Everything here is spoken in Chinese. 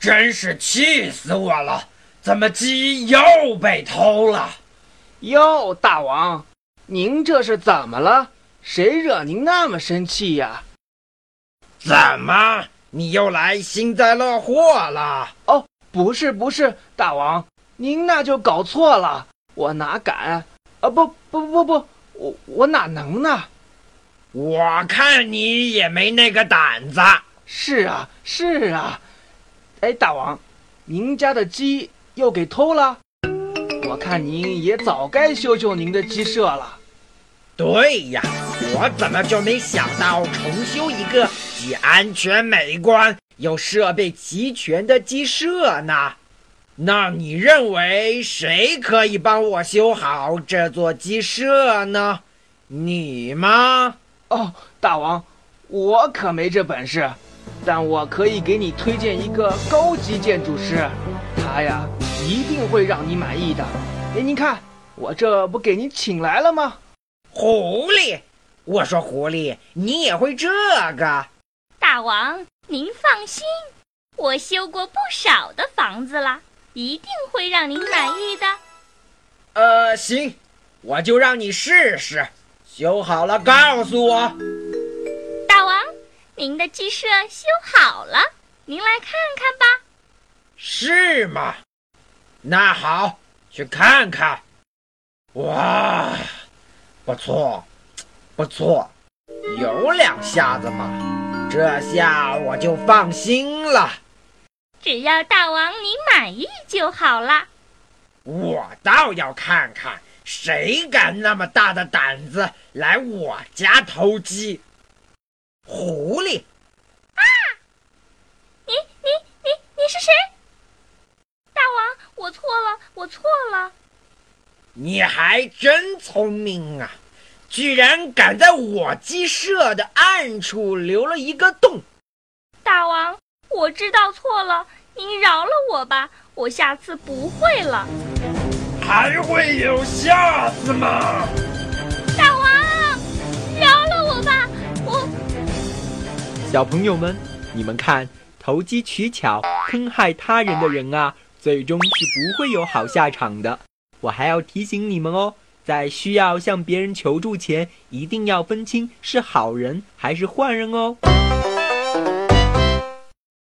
真是气死我了！怎么鸡又被偷了？哟，大王，您这是怎么了？谁惹您那么生气呀？怎么，你又来幸灾乐祸了？哦，不是不是，大王，您那就搞错了。我哪敢？啊，不不不不，我我哪能呢？我看你也没那个胆子。是啊是啊，哎，大王，您家的鸡又给偷了？我看您也早该修修您的鸡舍了。对呀，我怎么就没想到重修一个既安全美观又设备齐全的鸡舍呢？那你认为谁可以帮我修好这座鸡舍呢？你吗？哦，大王，我可没这本事，但我可以给你推荐一个高级建筑师，他呀一定会让你满意的。哎，您看，我这不给您请来了吗？狐狸，我说狐狸，你也会这个？大王，您放心，我修过不少的房子了，一定会让您满意的。呃，行，我就让你试试。修好了，告诉我。您的鸡舍修好了，您来看看吧。是吗？那好，去看看。哇，不错，不错，有两下子嘛，这下我就放心了。只要大王你满意就好了。我倒要看看。谁敢那么大的胆子来我家偷鸡？狐狸！啊！你你你你是谁？大王，我错了，我错了。你还真聪明啊，居然敢在我鸡舍的暗处留了一个洞。大王，我知道错了，您饶了我吧，我下次不会了。还会有下次吗？小朋友们，你们看，投机取巧、坑害他人的人啊，最终是不会有好下场的。我还要提醒你们哦，在需要向别人求助前，一定要分清是好人还是坏人哦。